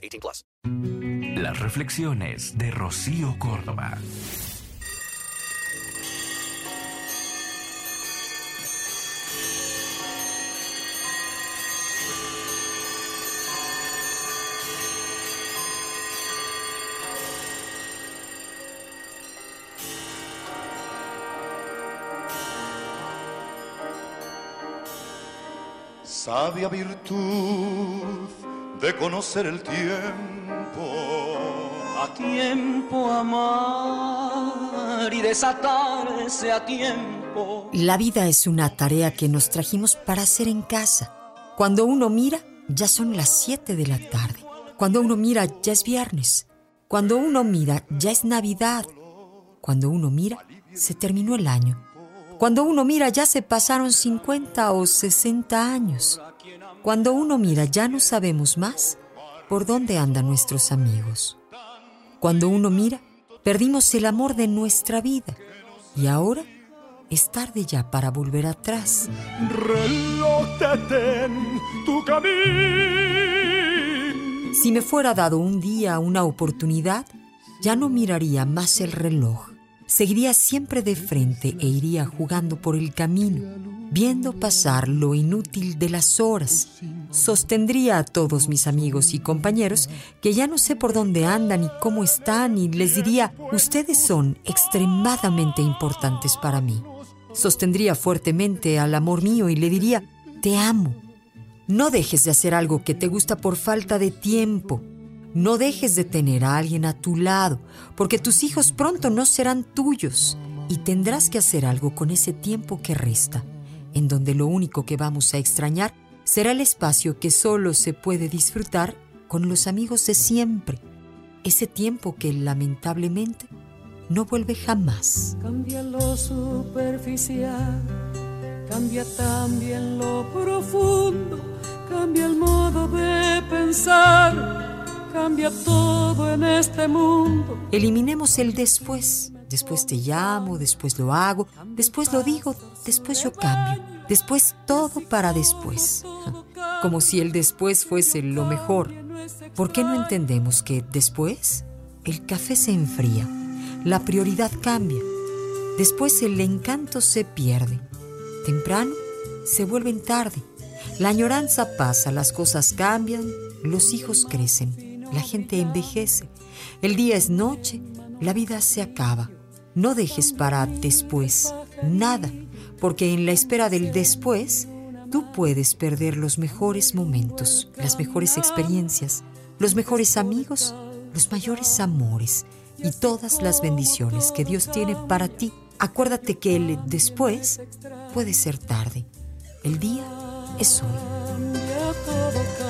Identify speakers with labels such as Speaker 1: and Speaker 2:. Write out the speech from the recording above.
Speaker 1: 18 plus.
Speaker 2: Las reflexiones de Rocío Córdoba.
Speaker 3: Sabia virtud de conocer el tiempo.
Speaker 4: A tiempo amar y desatarse a tiempo.
Speaker 5: La vida es una tarea que nos trajimos para hacer en casa. Cuando uno mira, ya son las 7 de la tarde. Cuando uno mira, ya es viernes. Cuando uno mira, ya es Navidad. Cuando uno mira, se terminó el año. Cuando uno mira, ya se pasaron 50 o 60 años. Cuando uno mira, ya no sabemos más por dónde andan nuestros amigos. Cuando uno mira, perdimos el amor de nuestra vida. Y ahora es tarde ya para volver atrás.
Speaker 3: Tu camino.
Speaker 5: Si me fuera dado un día una oportunidad, ya no miraría más el reloj. Seguiría siempre de frente e iría jugando por el camino, viendo pasar lo inútil de las horas. Sostendría a todos mis amigos y compañeros que ya no sé por dónde andan y cómo están y les diría, ustedes son extremadamente importantes para mí. Sostendría fuertemente al amor mío y le diría, te amo. No dejes de hacer algo que te gusta por falta de tiempo. No dejes de tener a alguien a tu lado, porque tus hijos pronto no serán tuyos y tendrás que hacer algo con ese tiempo que resta, en donde lo único que vamos a extrañar será el espacio que solo se puede disfrutar con los amigos de siempre, ese tiempo que lamentablemente no vuelve jamás.
Speaker 6: Cambia lo superficial, cambia también lo profundo, cambia el modo de pensar cambia todo en este mundo.
Speaker 5: Eliminemos el después. Después te llamo, después lo hago, después lo digo, después yo cambio, después todo para después. Como si el después fuese lo mejor. ¿Por qué no entendemos que después el café se enfría, la prioridad cambia, después el encanto se pierde, temprano se vuelven tarde, la añoranza pasa, las cosas cambian, los hijos crecen la gente envejece, el día es noche, la vida se acaba. No dejes para después nada, porque en la espera del después tú puedes perder los mejores momentos, las mejores experiencias, los mejores amigos, los mayores amores y todas las bendiciones que Dios tiene para ti. Acuérdate que el después puede ser tarde. El día es hoy.